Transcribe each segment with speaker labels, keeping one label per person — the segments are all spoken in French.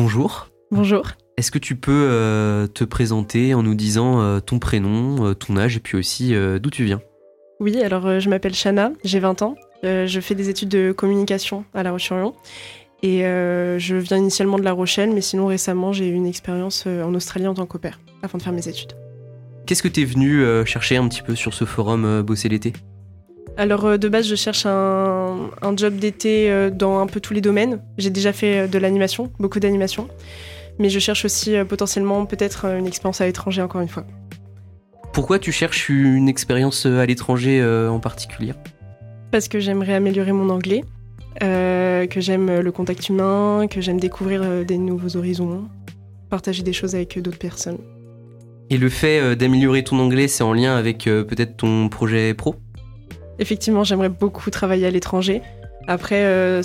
Speaker 1: Bonjour.
Speaker 2: Bonjour.
Speaker 1: Est-ce que tu peux euh, te présenter en nous disant euh, ton prénom, euh, ton âge et puis aussi d'où tu viens?
Speaker 2: Oui, alors je m'appelle Shana, j'ai 20 ans. je fais des études de communication à La Roche-sur-Yon. Et je viens initialement de La Rochelle, mais sinon récemment j'ai eu une expérience en Australie en tant qu'opère avant de faire mes études.
Speaker 1: Qu'est-ce que tu es venu chercher un petit peu sur ce forum Bosser l'été?
Speaker 2: Alors euh, de base, je cherche un, job d'été euh, dans un peu tous les domaines. J'ai déjà fait euh, de l'animation, beaucoup d'animation. Mais je cherche aussi potentiellement peut-être une expérience à l'étranger encore une fois.
Speaker 1: Pourquoi tu cherches une expérience à l'étranger en particulier?
Speaker 2: Parce que j'aimerais améliorer mon anglais, que j'aime le contact humain, que j'aime découvrir des nouveaux horizons, partager des choses avec d'autres personnes.
Speaker 1: Et le fait d'améliorer ton anglais, c'est en lien avec peut-être ton projet pro?
Speaker 2: Effectivement, j'aimerais beaucoup travailler à l'étranger. Après, euh,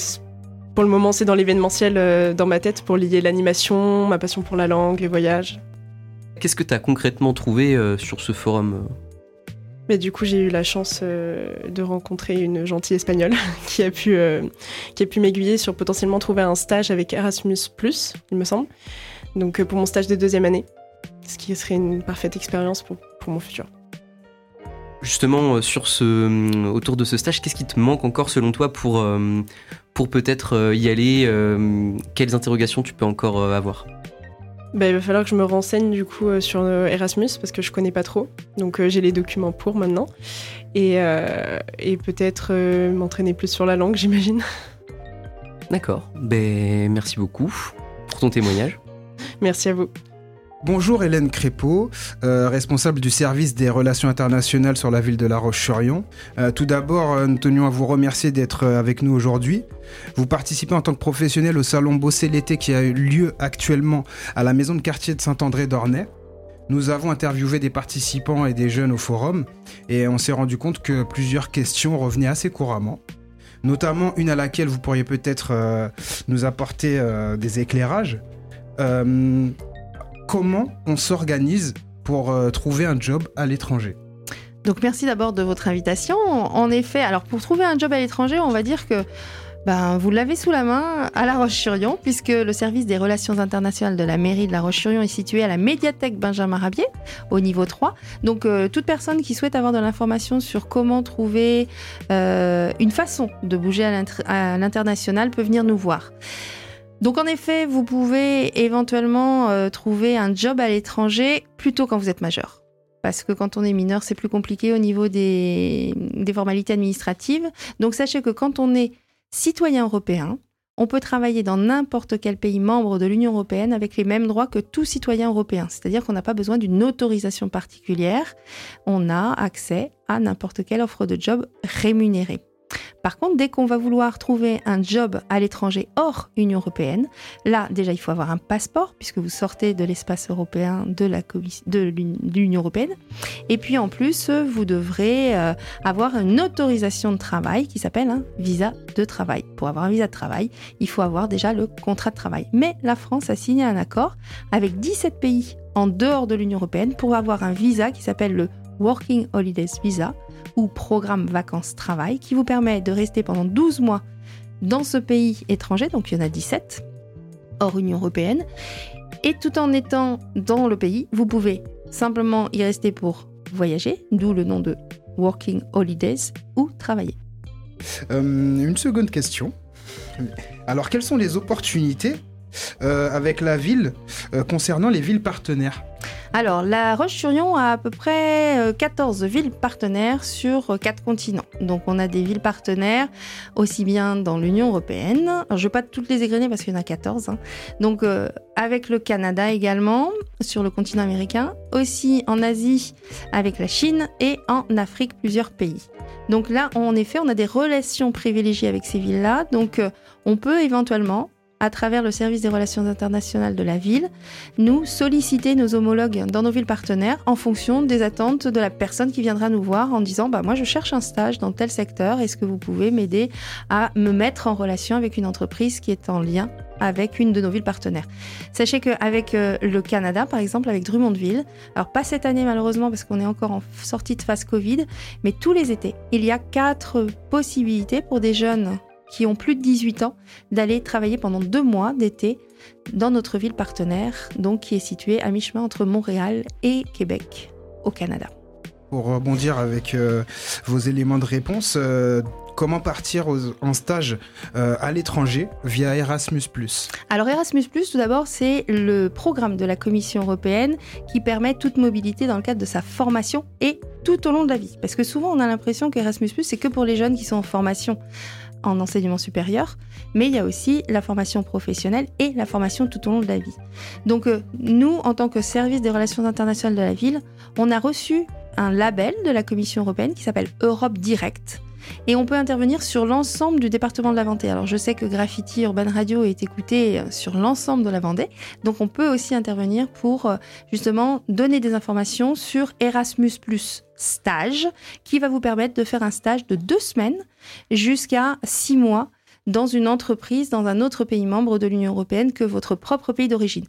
Speaker 2: pour le moment, c'est dans l'événementiel euh, dans ma tête pour lier l'animation, ma passion pour la langue, les voyages.
Speaker 1: Qu'est-ce que tu as concrètement trouvé euh, sur ce forum?
Speaker 2: Mais du coup, j'ai eu la chance de rencontrer une gentille espagnole qui a pu, qui a pu m'aiguiller sur potentiellement trouver un stage avec Erasmus, il me semble. Donc, pour mon stage de deuxième année, ce qui serait une parfaite expérience pour, mon futur.
Speaker 1: Justement, euh, euh, autour de ce stage, qu'est-ce qui te manque encore selon toi euh, pour peut-être y aller Quelles interrogations tu peux encore avoir?
Speaker 2: Bah, il va falloir que je me renseigne du coup sur Erasmus parce que je connais pas trop. Donc j'ai les documents pour maintenant. Et, et peut-être m'entraîner plus sur la langue, j'imagine.
Speaker 1: D'accord. Ben, merci beaucoup pour ton témoignage.
Speaker 2: Merci à vous.
Speaker 3: Bonjour Hélène Crépeau, euh, responsable du service des relations internationales sur la ville de La Roche-sur-Yon. Euh, tout d'abord, euh, nous tenions à vous remercier d'être avec nous aujourd'hui. Vous participez en tant que professionnel au salon Bosser l'été qui a eu lieu actuellement à la maison de quartier de Saint-André d'Ornay. Nous avons interviewé des participants et des jeunes au forum et on s'est rendu compte que plusieurs questions revenaient assez couramment notamment une à laquelle vous pourriez peut-être nous apporter des éclairages comment on s'organise pour euh, trouver un job à l'étranger
Speaker 4: donc merci d'abord de votre invitation. En effet, alors pour trouver un job à l'étranger, on va dire que ben, vous l'avez sous la main à La Roche-sur-Yon, puisque le service des relations internationales de la mairie de La Roche-sur-Yon est situé à la médiathèque Benjamin Rabier, au niveau 3. Donc euh, toute personne qui souhaite avoir de l'information sur comment trouver euh, une façon de bouger à l'international peut venir nous voir. Donc en effet, vous pouvez éventuellement euh, trouver un job à l'étranger plutôt quand vous êtes majeur. Parce que quand on est mineur, c'est plus compliqué au niveau des, formalités administratives. Donc sachez que quand on est citoyen européen, on peut travailler dans n'importe quel pays membre de l'Union européenne avec les mêmes droits que tout citoyen européen. C'est-à-dire qu'on n'a pas besoin d'une autorisation particulière. On a accès à n'importe quelle offre de job rémunérée. Par contre, dès qu'on va vouloir trouver un job à l'étranger hors Union européenne, là déjà il faut avoir un passeport puisque vous sortez de l'espace européen de l'Union européenne. Et puis en plus, vous devrez euh, avoir une autorisation de travail qui s'appelle un visa de travail. Pour avoir un visa de travail, il faut avoir déjà le contrat de travail. Mais la France a signé un accord avec 17 pays en dehors de l'Union européenne pour avoir un visa qui s'appelle le Working Holidays Visa ou programme vacances-travail qui vous permet de rester pendant 12 mois dans ce pays étranger, donc il y en a 17, hors Union européenne, et tout en étant dans le pays, vous pouvez simplement y rester pour voyager, d'où le nom de Working Holidays, ou travailler.
Speaker 3: Euh, une seconde question. Alors, quelles sont les opportunités euh, avec la ville euh, concernant les villes partenaires?
Speaker 4: Alors, la Roche-sur-Yon a à peu près 14 euh, villes partenaires sur 4 continents. Donc, on a des villes partenaires aussi bien dans l'Union européenne. je ne vais pas toutes les égrener parce qu'il y en a 14. Hein. Donc, avec le Canada également, sur le continent américain, aussi en Asie avec la Chine et en Afrique plusieurs pays. Donc là, en effet, on a des relations privilégiées avec ces villes-là. Donc, on peut éventuellement à travers le service des relations internationales de la ville, nous solliciter nos homologues dans nos villes partenaires en fonction des attentes de la personne qui viendra nous voir en disant bah moi je cherche un stage dans tel secteur, est-ce que vous pouvez m'aider à me mettre en relation avec une entreprise qui est en lien avec une de nos villes partenaires? Sachez qu'avec euh, le Canada, par exemple, avec Drummondville, alors pas cette année malheureusement parce qu'on est encore en sortie de phase Covid, mais tous les étés, il y a quatre possibilités pour des jeunes qui ont plus de 18 ans d'aller travailler pendant deux mois d'été dans notre ville partenaire, donc qui est située à mi-chemin entre Montréal et Québec, au Canada.
Speaker 3: Pour rebondir avec euh, vos éléments de réponse, euh, comment partir en stage euh, à l'étranger via Erasmus ⁇
Speaker 4: Alors Erasmus ⁇ tout d'abord, c'est le programme de la Commission européenne qui permet toute mobilité dans le cadre de sa formation et tout au long de la vie. Parce que souvent, on a l'impression qu'Erasmus ⁇ c'est que pour les jeunes qui sont en formation en enseignement supérieur, mais il y a aussi la formation professionnelle et la formation tout au long de la vie. Donc nous, en tant que service des relations internationales de la ville, on a reçu un label de la Commission européenne qui s'appelle Europe Direct. Et on peut intervenir sur l'ensemble du département de la Vendée. Alors je sais que Graffiti Urban Radio est écouté euh, sur l'ensemble de la Vendée, donc on peut aussi intervenir pour euh, justement donner des informations sur Erasmus ⁇ stage, qui va vous permettre de faire un stage de deux semaines jusqu'à six mois dans une entreprise dans un autre pays membre de l'Union européenne que votre propre pays d'origine.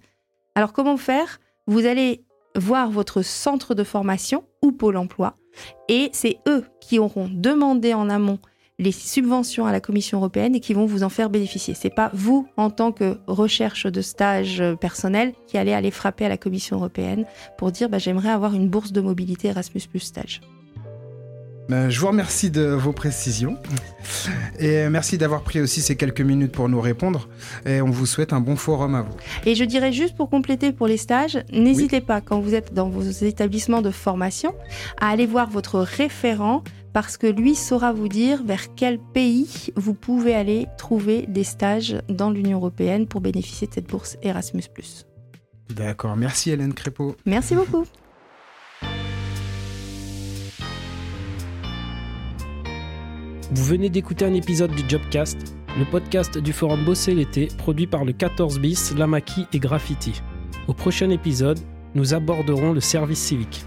Speaker 4: Alors comment faire? Vous allez voir votre centre de formation ou Pôle emploi. Et c'est eux qui auront demandé en amont les subventions à la Commission européenne et qui vont vous en faire bénéficier. C'est pas vous, en tant que recherche de stage personnel, qui allez aller frapper à la Commission européenne pour dire bah, j'aimerais avoir une bourse de mobilité Erasmus Plus stage.
Speaker 3: Ben, je vous remercie de vos précisions. Et merci d'avoir pris aussi ces quelques minutes pour nous répondre. Et on vous souhaite un bon forum à vous.
Speaker 4: Et je dirais juste pour compléter pour les stages, n'hésitez pas quand vous êtes dans vos établissements de formation à aller voir votre référent parce que lui saura vous dire vers quel pays vous pouvez aller trouver des stages dans l'Union européenne pour bénéficier de cette bourse Erasmus ⁇
Speaker 3: D'accord, merci Hélène Crépeau.
Speaker 4: Merci beaucoup.
Speaker 5: Vous venez d'écouter un épisode du Jobcast, le podcast du forum Bosser l'été, produit par le 14 bis, Lamaki et Graffiti. Au prochain épisode, nous aborderons le service civique.